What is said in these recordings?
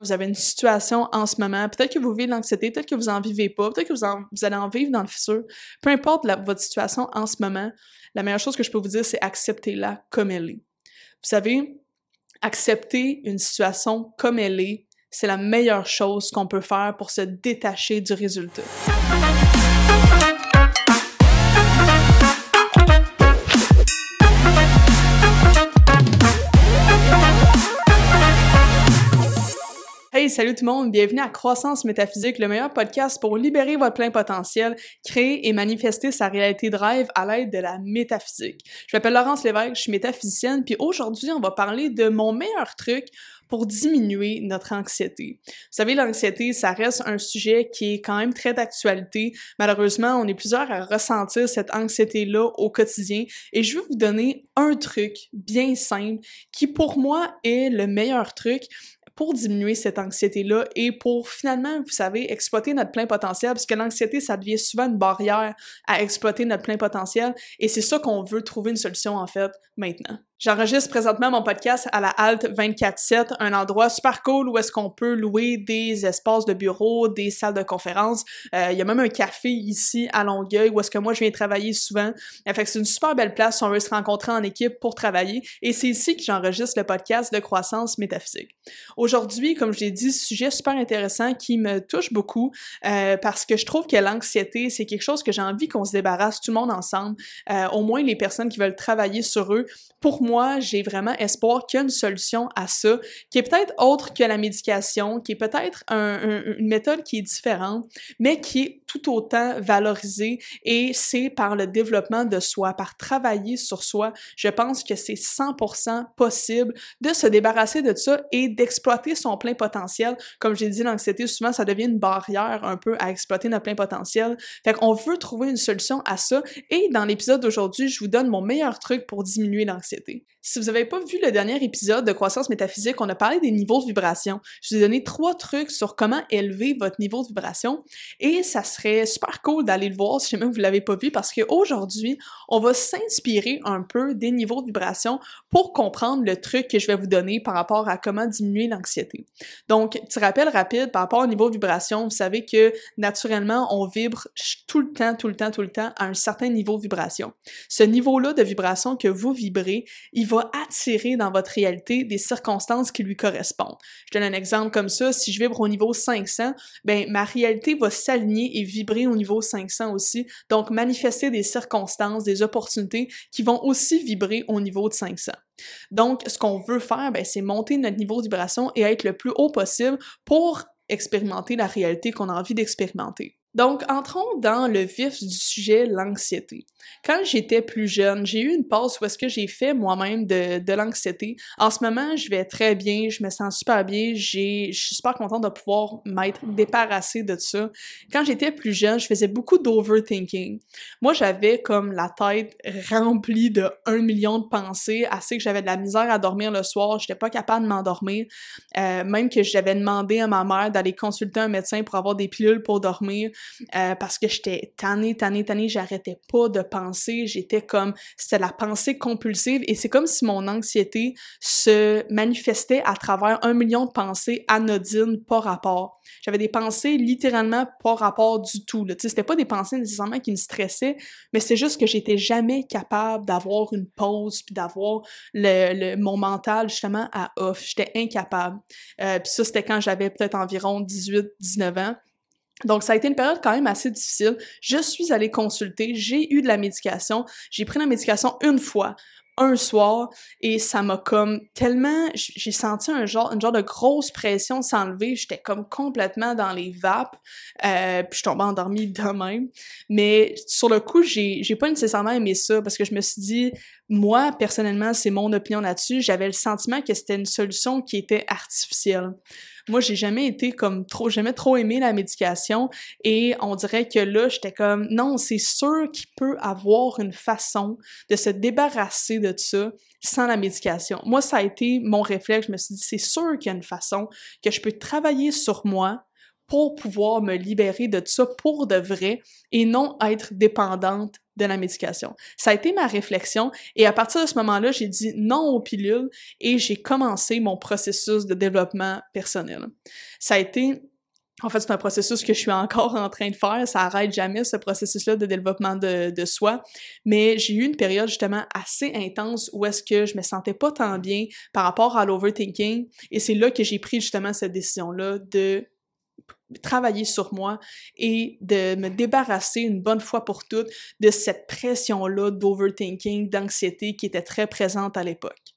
vous avez une situation en ce moment, peut-être que vous vivez de l'anxiété, peut-être que vous en vivez pas, peut-être que vous, vous, allez en vivre dans le futur. Peu importe votre situation en ce moment, la meilleure chose que je peux vous dire, c'est accepter-la comme elle est. Vous savez, accepter une situation comme elle est, c'est la meilleure chose qu'on peut faire pour se détacher du résultat. Salut tout le monde, bienvenue à Croissance Métaphysique, le meilleur podcast pour libérer votre plein potentiel, créer et manifester sa réalité de rêve à l'aide de la métaphysique. Je m'appelle Laurence Lévesque, je suis métaphysicienne, puis aujourd'hui, on va parler de mon meilleur truc pour diminuer notre anxiété. Vous savez, l'anxiété, ça reste un sujet qui est quand même très d'actualité. Malheureusement, on est plusieurs à ressentir cette anxiété-là au quotidien et je vais vous donner un truc bien simple qui pour moi est le meilleur truc pour diminuer cette anxiété-là et pour finalement, vous savez, exploiter notre plein potentiel, parce que l'anxiété, ça devient souvent une barrière à exploiter notre plein potentiel, et c'est ça qu'on veut trouver une solution, en fait, maintenant. J'enregistre présentement mon podcast à la Halte 24-7, un endroit super cool où est-ce qu'on peut louer des espaces de bureau, des salles de conférence. Euh, il y a même un café ici à Longueuil où est-ce que moi je viens travailler souvent. En fait c'est une super belle place si on veut se rencontrer en équipe pour travailler. Et c'est ici que j'enregistre le podcast de croissance métaphysique. Aujourd'hui, comme je l'ai dit, sujet super intéressant qui me touche beaucoup euh, parce que je trouve que l'anxiété, c'est quelque chose que j'ai envie qu'on se débarrasse tout le monde ensemble, euh, au moins les personnes qui veulent travailler sur eux pour j'ai vraiment espoir qu'il y a une solution à ça, qui est peut-être autre que la médication, qui est peut-être une méthode qui est différente, mais qui est tout autant valorisée et c'est par le développement de soi, par travailler sur soi. Je pense que c'est 100% possible de se débarrasser de ça et d'exploiter son plein potentiel. Comme j'ai dit, l'anxiété, souvent, ça devient une barrière un peu à exploiter notre plein potentiel. Fait qu'on veut trouver une solution à ça et dans l'épisode d'aujourd'hui, je vous donne mon meilleur truc pour diminuer l'anxiété. Si vous n'avez pas vu le dernier épisode de Croissance métaphysique, on a parlé des niveaux de vibration. Je vous ai donné trois trucs sur comment élever votre niveau de vibration et ça serait super cool d'aller le voir si jamais vous ne l'avez pas vu parce qu'aujourd'hui, on va s'inspirer un peu des niveaux de vibration pour comprendre le truc que je vais vous donner par rapport à comment diminuer l'anxiété. Donc, petit rappel rapide par rapport au niveau de vibration, vous savez que naturellement, on vibre tout le temps, tout le temps, tout le temps à un certain niveau de vibration. Ce niveau-là de vibration que vous vibrez, il va attirer dans votre réalité des circonstances qui lui correspondent. Je donne un exemple comme ça, si je vibre au niveau 500, ben ma réalité va s'aligner et vibrer au niveau 500 aussi, donc manifester des circonstances, des opportunités qui vont aussi vibrer au niveau de 500. Donc, ce qu'on veut faire, ben, c'est monter notre niveau de vibration et être le plus haut possible pour expérimenter la réalité qu'on a envie d'expérimenter. Donc, entrons dans le vif du sujet, l'anxiété. Quand j'étais plus jeune, j'ai eu une pause où est-ce que j'ai fait moi-même de, de l'anxiété. En ce moment, je vais très bien, je me sens super bien, je suis super contente de pouvoir m'être débarrassée de ça. Quand j'étais plus jeune, je faisais beaucoup d'overthinking. Moi, j'avais comme la tête remplie de un million de pensées, assez que j'avais de la misère à dormir le soir, j'étais pas capable de m'endormir. Euh, même que j'avais demandé à ma mère d'aller consulter un médecin pour avoir des pilules pour dormir. Euh, parce que j'étais tannée, tannée, tannée, j'arrêtais pas de penser, j'étais comme, c'était la pensée compulsive et c'est comme si mon anxiété se manifestait à travers un million de pensées anodines par rapport. J'avais des pensées littéralement pas rapport du tout, là. c'était pas des pensées nécessairement qui me stressaient, mais c'est juste que j'étais jamais capable d'avoir une pause puis d'avoir le, mon mental justement à off. J'étais incapable. Euh, puis ça, c'était quand j'avais peut-être environ 18-19 ans. Donc, ça a été une période quand même assez difficile. Je suis allée consulter, j'ai eu de la médication. J'ai pris la médication une fois, un soir, et ça m'a comme tellement... J'ai senti un genre, une genre de grosse pression s'enlever. J'étais comme complètement dans les vapes, euh, puis je tombais endormie de même. Mais sur le coup, j'ai pas nécessairement aimé ça, parce que je me suis dit, moi, personnellement, c'est mon opinion là-dessus, j'avais le sentiment que c'était une solution qui était artificielle. Moi, j'ai jamais été comme trop, jamais trop aimé la médication et on dirait que là, j'étais comme, non, c'est sûr qu'il peut avoir une façon de se débarrasser de ça sans la médication. Moi, ça a été mon réflexe. Je me suis dit, c'est sûr qu'il y a une façon que je peux travailler sur moi pour pouvoir me libérer de ça pour de vrai et non être dépendante de la médication. Ça a été ma réflexion et à partir de ce moment-là, j'ai dit non aux pilules et j'ai commencé mon processus de développement personnel. Ça a été en fait, c'est un processus que je suis encore en train de faire. Ça arrête jamais, ce processus-là de développement de, de soi. Mais j'ai eu une période justement assez intense où est-ce que je me sentais pas tant bien par rapport à l'overthinking. Et c'est là que j'ai pris justement cette décision-là de travailler sur moi et de me débarrasser une bonne fois pour toutes de cette pression-là d'overthinking, d'anxiété qui était très présente à l'époque.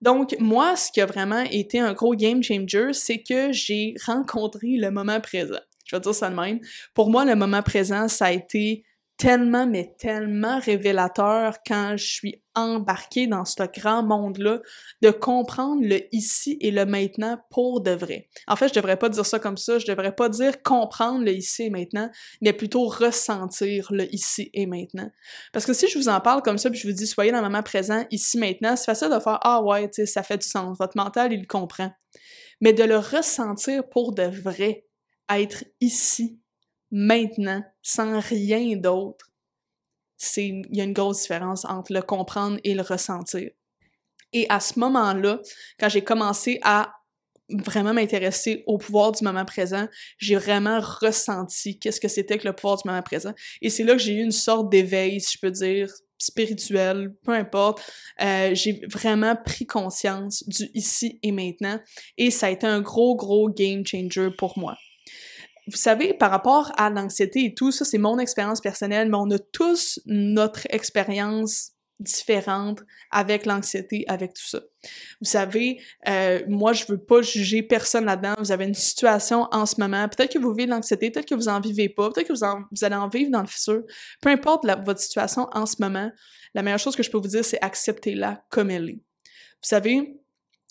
Donc, moi, ce qui a vraiment été un gros game changer, c'est que j'ai rencontré le moment présent. Je vais dire ça de même. Pour moi, le moment présent, ça a été tellement, mais tellement révélateur quand je suis embarquée dans ce grand monde-là, de comprendre le ici et le maintenant pour de vrai. En fait, je devrais pas dire ça comme ça, je devrais pas dire comprendre le ici et maintenant, mais plutôt ressentir le ici et maintenant. Parce que si je vous en parle comme ça, puis je vous dis soyez dans le moment présent, ici, maintenant, c'est facile de faire ah ouais, tu sais, ça fait du sens, votre mental, il le comprend. Mais de le ressentir pour de vrai, être ici maintenant, sans rien d'autre, il y a une grosse différence entre le comprendre et le ressentir. Et à ce moment-là, quand j'ai commencé à vraiment m'intéresser au pouvoir du moment présent, j'ai vraiment ressenti qu'est-ce que c'était que le pouvoir du moment présent. Et c'est là que j'ai eu une sorte d'éveil, si je peux dire, spirituel, peu importe. Euh, j'ai vraiment pris conscience du ici et maintenant. Et ça a été un gros, gros game changer pour moi vous savez, par rapport à l'anxiété et tout, ça, c'est mon expérience personnelle, mais on a tous notre expérience différente avec l'anxiété, avec tout ça. Vous savez, euh, moi, je veux pas juger personne là-dedans. Vous avez une situation en ce moment. Peut-être que vous vivez l'anxiété, peut-être que vous en vivez pas, peut-être que vous, vous allez en vivre dans le futur. Peu importe votre situation en ce moment, la meilleure chose que je peux vous dire, c'est accepter-la comme elle est. Vous savez,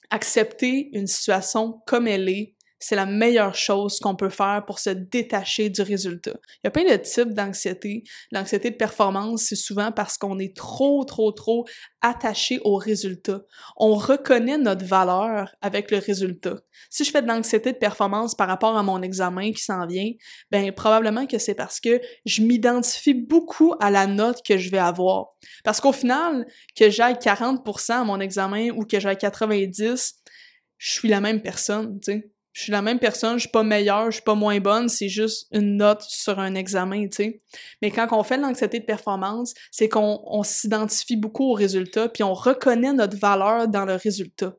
accepter une situation comme elle est, c'est la meilleure chose qu'on peut faire pour se détacher du résultat. Il y a plein de types d'anxiété. L'anxiété de performance, c'est souvent parce qu'on est trop, trop, trop attaché au résultat. On reconnaît notre valeur avec le résultat. Si je fais de l'anxiété de performance par rapport à mon examen qui s'en vient, ben probablement que c'est parce que je m'identifie beaucoup à la note que je vais avoir. Parce qu'au final, que j'aille 40% à mon examen ou que j'aille 90, je suis la même personne, tu sais je suis la même personne, je suis pas meilleure, je suis pas moins bonne, c'est juste une note sur un examen, tu sais. Mais quand on fait l'anxiété de performance, c'est qu'on s'identifie beaucoup au résultat, puis on reconnaît notre valeur dans le résultat.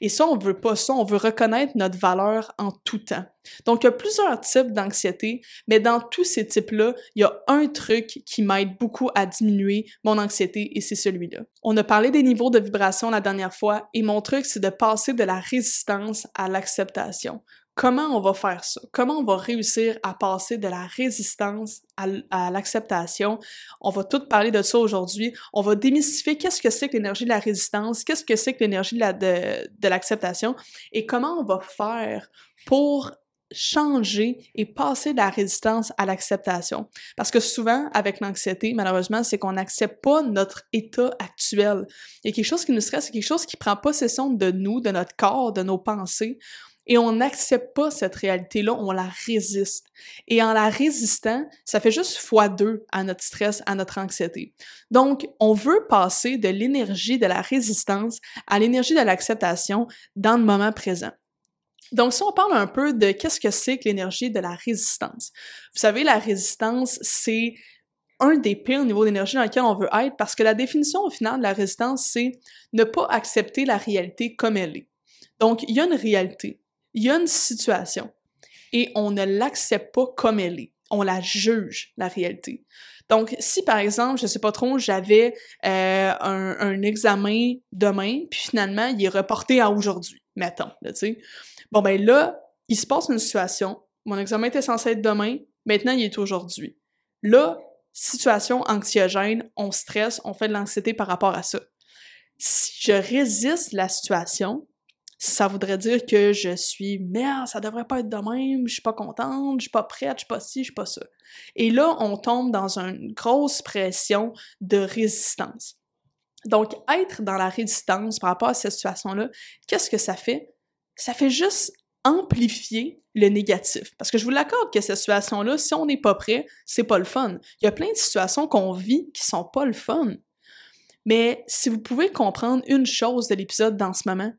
Et ça, on veut pas ça, on veut reconnaître notre valeur en tout temps. Donc, il y a plusieurs types d'anxiété, mais dans tous ces types-là, il y a un truc qui m'aide beaucoup à diminuer mon anxiété et c'est celui-là. On a parlé des niveaux de vibration la dernière fois et mon truc, c'est de passer de la résistance à l'acceptation. Comment on va faire ça? Comment on va réussir à passer de la résistance à, l'acceptation? On va tout parler de ça aujourd'hui. On va démystifier qu'est-ce que c'est que l'énergie de la résistance, qu'est-ce que c'est que l'énergie de l'acceptation et comment on va faire pour changer et passer de la résistance à l'acceptation. Parce que souvent, avec l'anxiété, malheureusement, c'est qu'on n'accepte pas notre état actuel. Il y a quelque chose qui nous stresse, c'est quelque chose qui prend possession de nous, de notre corps, de nos pensées. Et on n'accepte pas cette réalité-là, on la résiste. Et en la résistant, ça fait juste fois deux à notre stress, à notre anxiété. Donc, on veut passer de l'énergie de la résistance à l'énergie de l'acceptation dans le moment présent. Donc, si on parle un peu de qu'est-ce que c'est que l'énergie de la résistance? Vous savez, la résistance, c'est un des pires niveaux d'énergie dans lequel on veut être parce que la définition au final de la résistance, c'est ne pas accepter la réalité comme elle est. Donc, il y a une réalité il y a une situation et on ne l'accepte pas comme elle est. On la juge, la réalité. Donc, si par exemple, je sais pas trop, j'avais euh, un, examen demain, puis finalement, il est reporté à aujourd'hui, mettons, tu sais. Bon, ben là, il se passe une situation, mon examen était censé être demain, maintenant, il est aujourd'hui. Là, situation anxiogène, on stresse, on fait de l'anxiété par rapport à ça. Si je résiste la situation, ça voudrait dire que je suis merde, ça devrait pas être de même, je suis pas contente, je suis pas prête, je suis pas ci, je suis pas ça. Et là, on tombe dans une grosse pression de résistance. Donc, être dans la résistance par rapport à cette situation-là, qu'est-ce que ça fait? Ça fait juste amplifier le négatif. Parce que je vous l'accorde que cette situation-là, si on n'est pas prêt, c'est pas le fun. Il y a plein de situations qu'on vit qui sont pas le fun. Mais si vous pouvez comprendre une chose de l'épisode dans ce moment,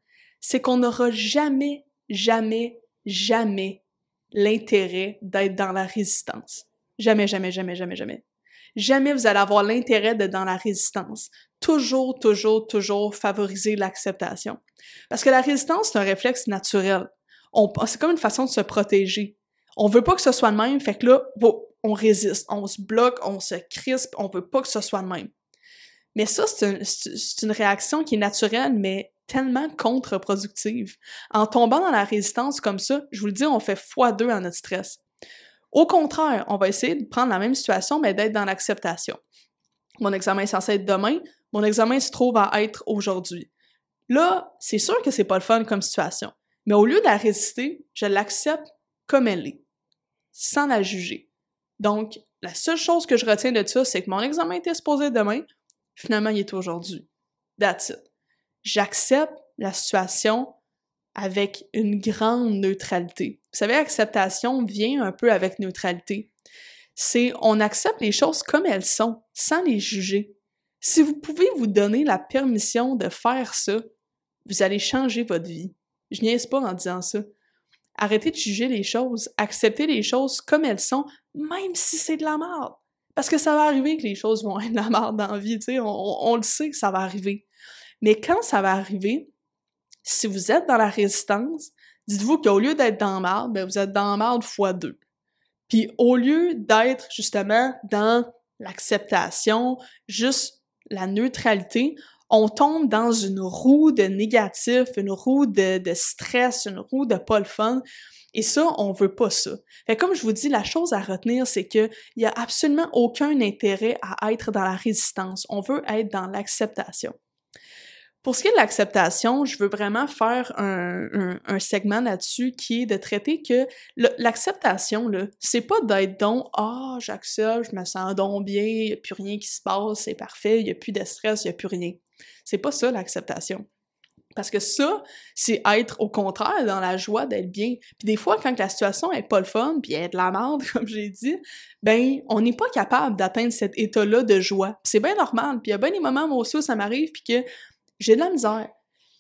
c'est qu'on n'aura jamais, jamais, jamais l'intérêt d'être dans la résistance. Jamais, jamais, jamais, jamais, jamais. Jamais vous allez avoir l'intérêt d'être dans la résistance. Toujours, toujours, toujours favoriser l'acceptation. Parce que la résistance, c'est un réflexe naturel. C'est comme une façon de se protéger. On veut pas que ce soit le même, fait que là, on résiste, on se bloque, on se crispe, on veut pas que ce soit le même. Mais ça, c'est une réaction qui est naturelle, mais tellement contre-productive. En tombant dans la résistance comme ça, je vous le dis, on fait fois deux à notre stress. Au contraire, on va essayer de prendre la même situation, mais d'être dans l'acceptation. Mon examen est censé être demain, mon examen se trouve à être aujourd'hui. Là, c'est sûr que c'est pas le fun comme situation. Mais au lieu de la résister, je l'accepte comme elle est, sans la juger. Donc, la seule chose que je retiens de ça, c'est que mon examen était supposé demain, finalement, il est aujourd'hui. That's it. J'accepte la situation avec une grande neutralité. Vous savez, acceptation vient un peu avec neutralité. C'est on accepte les choses comme elles sont, sans les juger. Si vous pouvez vous donner la permission de faire ça, vous allez changer votre vie. Je niaise pas en disant ça. Arrêtez de juger les choses, acceptez les choses comme elles sont, même si c'est de la merde. Parce que ça va arriver que les choses vont être de la merde dans la vie, sais, on, le sait que ça va arriver. Mais quand ça va arriver, si vous êtes dans la résistance, dites-vous qu'au lieu d'être dans la merde, ben vous êtes dans la merde fois deux. Puis au lieu d'être justement dans l'acceptation, juste la neutralité, on tombe dans une roue de négatif, une roue de, stress, une roue de pas le fun. Et ça, on veut pas ça. Fait comme je vous dis, la chose à retenir, c'est qu'il y a absolument aucun intérêt à être dans la résistance. On veut être dans l'acceptation. Pour ce qui est de l'acceptation, je veux vraiment faire un, un, segment là-dessus qui est de traiter que l'acceptation, c'est pas d'être donc « Ah, j'accepte, je me sens donc bien, il n'y a plus rien qui se passe, c'est parfait, il n'y a plus de stress, il n'y a plus rien ». C'est pas ça l'acceptation. Parce que ça, c'est être au contraire dans la joie d'être bien. Puis des fois, quand la situation est pas le fun, puis elle est de la merde, comme j'ai dit, ben, on n'est pas capable d'atteindre cet état-là de joie. C'est bien normal. Puis il y a bien des moments, aussi, où ça m'arrive, puis que j'ai de la misère.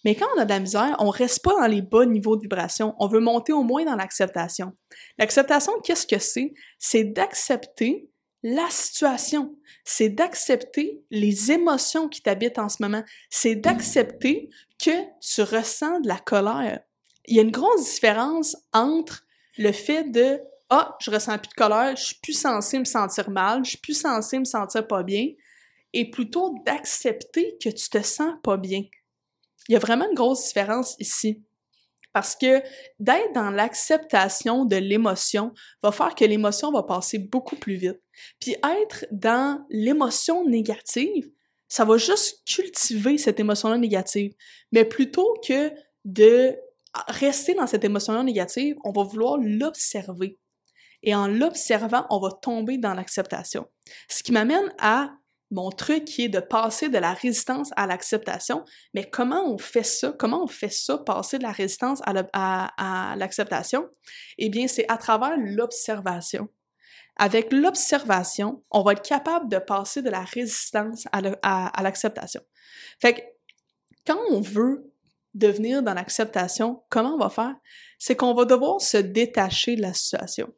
Mais quand on a de la misère, on reste pas dans les bas niveaux de vibration. On veut monter au moins dans l'acceptation. L'acceptation, qu'est-ce que c'est? C'est d'accepter la situation. C'est d'accepter les émotions qui t'habitent en ce moment. C'est d'accepter que tu ressens de la colère. Il y a une grosse différence entre le fait de ah, je ressens plus de colère, je suis plus censé me sentir mal, je suis plus censé me sentir pas bien, et plutôt d'accepter que tu te sens pas bien. Il y a vraiment une grosse différence ici. Parce que d'être dans l'acceptation de l'émotion va faire que l'émotion va passer beaucoup plus vite. Puis être dans l'émotion négative, ça va juste cultiver cette émotion-là négative. Mais plutôt que de rester dans cette émotion-là négative, on va vouloir l'observer. Et en l'observant, on va tomber dans l'acceptation. Ce qui m'amène à mon truc qui est de passer de la résistance à l'acceptation. Mais comment on fait ça? Comment on fait ça, passer de la résistance à l'acceptation? eh bien, c'est à travers l'observation. Avec l'observation, on va être capable de passer de la résistance à l'acceptation. fait que quand on veut devenir dans l'acceptation, comment on va faire? C'est qu'on va devoir se détacher de la situation.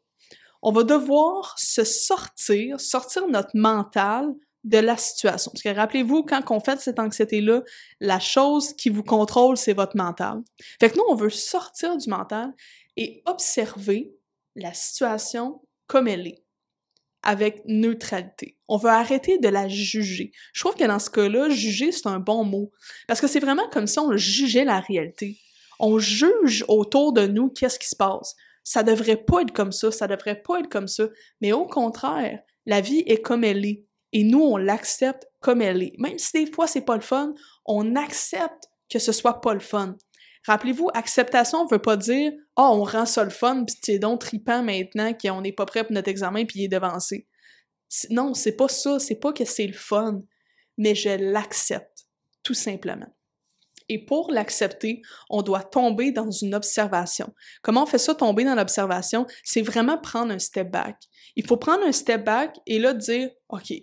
On va devoir se sortir, sortir notre mental de la situation. Parce que rappelez-vous, quand on fait cette anxiété-là, la chose qui vous contrôle, c'est votre mental. Fait que nous, on veut sortir du mental et observer la situation comme elle est, avec neutralité. On veut arrêter de la juger. Je trouve que dans ce cas-là, juger, c'est un bon mot. Parce que c'est vraiment comme si on jugeait la réalité. On juge autour de nous qu'est-ce qui se passe. Ça devrait pas être comme ça, ça devrait pas être comme ça. Mais au contraire, la vie est comme elle est et nous, on l'accepte comme elle est. Même si des fois, c'est pas le fun, on accepte que ce soit pas le fun. Rappelez-vous, acceptation veut pas dire « Ah, oh, on rend ça le fun, puis c'est donc tripant maintenant qu'on n'est pas prêt pour notre examen, puis il est devancé. » Non, c'est pas ça, c'est pas que c'est le fun, mais je l'accepte, tout simplement. Et pour l'accepter, on doit tomber dans une observation. Comment on fait ça, tomber dans l'observation? C'est vraiment prendre un step back. Il faut prendre un step back et là dire, OK,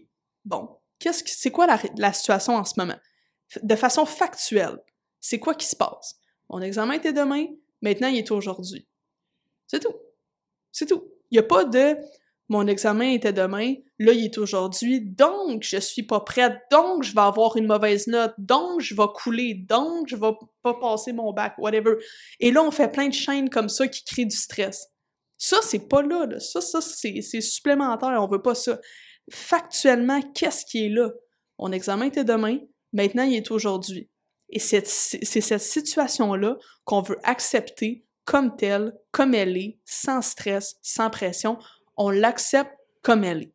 bon, qu'est-ce que, c'est quoi la, situation en ce moment? De façon factuelle, c'est quoi qui se passe? Mon examen était demain, maintenant il est aujourd'hui. C'est tout. C'est tout. Il n'y a pas de mon examen était demain, là il est aujourd'hui, donc je suis pas prête, donc je vais avoir une mauvaise note, donc je vais couler, donc je vais pas passer mon bac, whatever. Et là on fait plein de chaînes comme ça qui créent du stress. Ça c'est pas là, là. ça ça c'est supplémentaire, on veut pas ça. Factuellement, qu'est-ce qui est là? Mon examen était demain, maintenant il est aujourd'hui. Et c'est cette situation-là qu'on veut accepter comme telle, comme elle est, sans stress, sans pression on l'accepte comme elle est.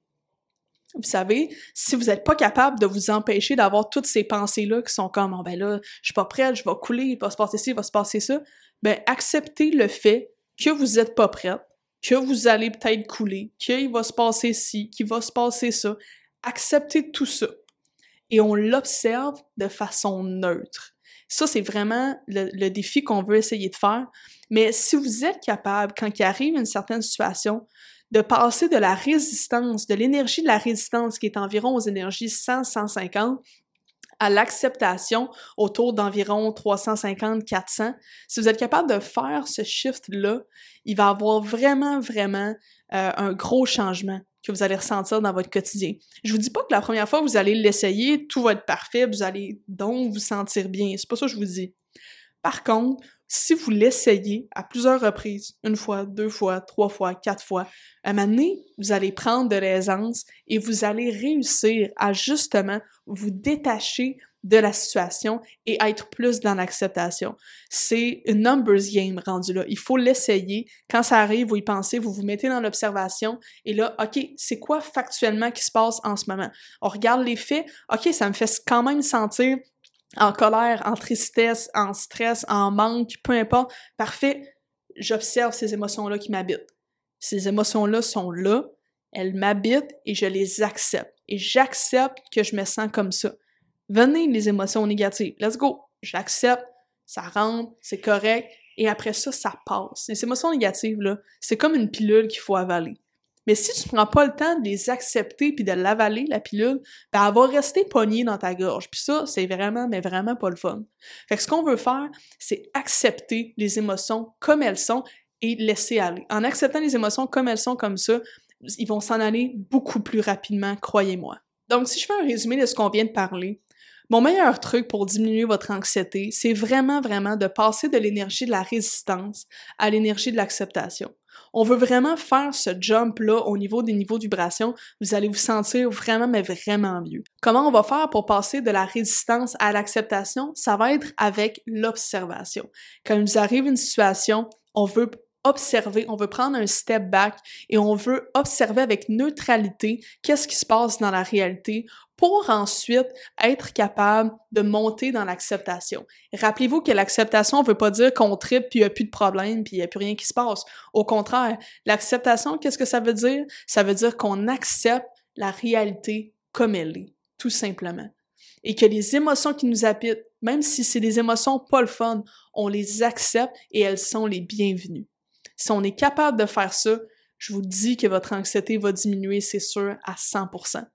Vous savez, si vous n'êtes pas capable de vous empêcher d'avoir toutes ces pensées-là qui sont comme, oh, ben là, je suis pas prête, je vais couler, il va se passer ci, il va se passer ça, ben acceptez le fait que vous n'êtes pas prête, que vous allez peut-être couler, qu'il va se passer ci, qu'il va se passer ça. Acceptez tout ça. Et on l'observe de façon neutre. Ça, c'est vraiment le, défi qu'on veut essayer de faire. Mais si vous êtes capable, quand il arrive une certaine situation, de passer de la résistance, de l'énergie de la résistance qui est environ aux énergies 100-150 à l'acceptation autour d'environ 350-400. Si vous êtes capable de faire ce shift-là, il va avoir vraiment, vraiment euh, un gros changement que vous allez ressentir dans votre quotidien. Je vous dis pas que la première fois que vous allez l'essayer, tout va être parfait, vous allez donc vous sentir bien. C'est pas ça que je vous dis. Par contre, si vous l'essayez à plusieurs reprises, une fois, deux fois, trois fois, quatre fois, à un moment vous allez prendre de l'aisance et vous allez réussir à justement vous détacher de la situation et être plus dans l'acceptation. C'est une numbers game rendu là. Il faut l'essayer. Quand ça arrive, vous y pensez, vous vous mettez dans l'observation et là, OK, c'est quoi factuellement qui se passe en ce moment? On regarde les faits. OK, ça me fait quand même sentir en colère, en tristesse, en stress, en manque, peu importe. Parfait, j'observe ces émotions-là qui m'habitent. Ces émotions-là sont là, elles m'habitent et je les accepte. Et j'accepte que je me sens comme ça. Venez les émotions négatives. Let's go. J'accepte, ça rentre, c'est correct. Et après ça, ça passe. Les émotions négatives, là, c'est comme une pilule qu'il faut avaler. Mais si tu prends pas le temps de les accepter puis de l'avaler, la pilule, ben, elle va rester pognée dans ta gorge. Puis ça, c'est vraiment, mais vraiment pas le fun. Fait que ce qu'on veut faire, c'est accepter les émotions comme elles sont et laisser aller. En acceptant les émotions comme elles sont comme ça, ils vont s'en aller beaucoup plus rapidement, croyez-moi. Donc, si je fais un résumé de ce qu'on vient de parler, mon meilleur truc pour diminuer votre anxiété, c'est vraiment, vraiment de passer de l'énergie de la résistance à l'énergie de l'acceptation. On veut vraiment faire ce jump-là au niveau des niveaux de vibration. Vous allez vous sentir vraiment, mais vraiment mieux. Comment on va faire pour passer de la résistance à l'acceptation? Ça va être avec l'observation. Quand il nous arrive une situation, on veut observer, on veut prendre un step back et on veut observer avec neutralité qu'est-ce qui se passe dans la réalité pour ensuite être capable de monter dans l'acceptation. Rappelez-vous que l'acceptation ne veut pas dire qu'on tripe puis il n'y a plus de problème puis il n'y a plus rien qui se passe. Au contraire, l'acceptation, qu'est-ce que ça veut dire? Ça veut dire qu'on accepte la réalité comme elle est, tout simplement. Et que les émotions qui nous habitent, même si c'est des émotions pas le fun, on les accepte et elles sont les bienvenues. Si on est capable de faire ça, je vous dis que votre anxiété va diminuer, c'est sûr, à 100%.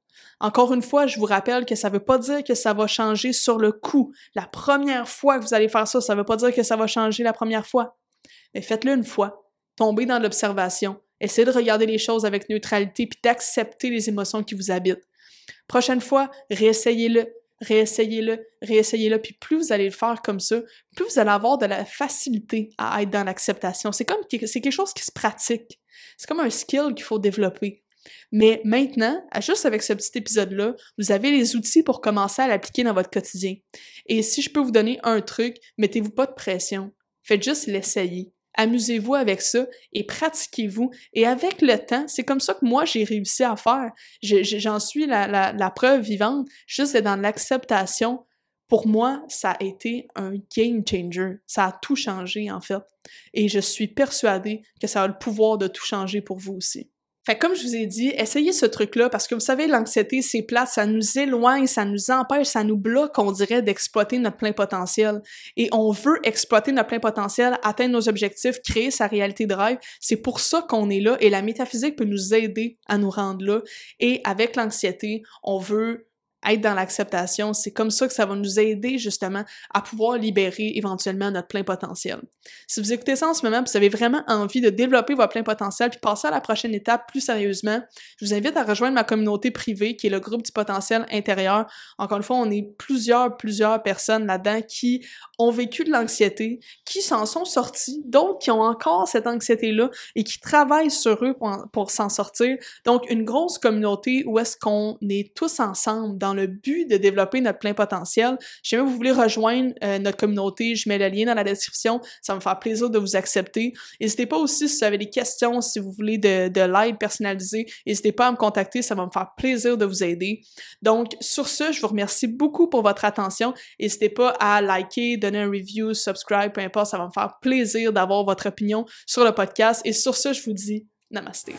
Encore une fois, je vous rappelle que ça ne veut pas dire que ça va changer sur le coup. La première fois que vous allez faire ça, ça ne veut pas dire que ça va changer la première fois. Mais faites-le une fois. Tombez dans l'observation. Essayez de regarder les choses avec neutralité puis d'accepter les émotions qui vous habitent. Prochaine fois, réessayez-le réessayez-le, réessayez-le, puis plus vous allez le faire comme ça, plus vous allez avoir de la facilité à être dans l'acceptation. C'est comme c'est quelque chose qui se pratique. C'est comme un skill qu'il faut développer. Mais maintenant, juste avec ce petit épisode-là, vous avez les outils pour commencer à l'appliquer dans votre quotidien. Et si je peux vous donner un truc, mettez-vous pas de pression. Faites juste l'essayer. Amusez-vous avec ça et pratiquez-vous. Et avec le temps, c'est comme ça que moi, j'ai réussi à faire. J'en suis la, preuve vivante. Juste dans l'acceptation, pour moi, ça a été un game changer. Ça a tout changé, en fait. Et je suis persuadée que ça a le pouvoir de tout changer pour vous aussi. Fait comme je vous ai dit, essayez ce truc-là parce que vous savez, l'anxiété, c'est plat, ça nous éloigne, ça nous empêche, ça nous bloque, on dirait, d'exploiter notre plein potentiel. Et on veut exploiter notre plein potentiel, atteindre nos objectifs, créer sa réalité de rêve. C'est pour ça qu'on est là et la métaphysique peut nous aider à nous rendre là. Et avec l'anxiété, on veut être dans l'acceptation, c'est comme ça que ça va nous aider justement à pouvoir libérer éventuellement notre plein potentiel. Si vous écoutez ça en ce moment, vous avez vraiment envie de développer votre plein potentiel puis passer à la prochaine étape plus sérieusement, je vous invite à rejoindre ma communauté privée qui est le groupe du potentiel intérieur. Encore une fois, on est plusieurs, plusieurs personnes là-dedans qui ont vécu de l'anxiété, qui s'en sont sortis, d'autres qui ont encore cette anxiété-là et qui travaillent sur eux pour s'en sortir. Donc, une grosse communauté où est-ce qu'on est tous ensemble dans le but de développer notre plein potentiel. Si jamais vous voulez rejoindre euh, notre communauté, je mets le lien dans la description. Ça va me faire plaisir de vous accepter. N'hésitez pas aussi si vous avez des questions, si vous voulez de, de l'aide personnalisée, n'hésitez pas à me contacter. Ça va me faire plaisir de vous aider. Donc, sur ce, je vous remercie beaucoup pour votre attention. N'hésitez pas à liker, donner un review, subscribe, peu importe. Ça va me faire plaisir d'avoir votre opinion sur le podcast. Et sur ce, je vous dis Namasté.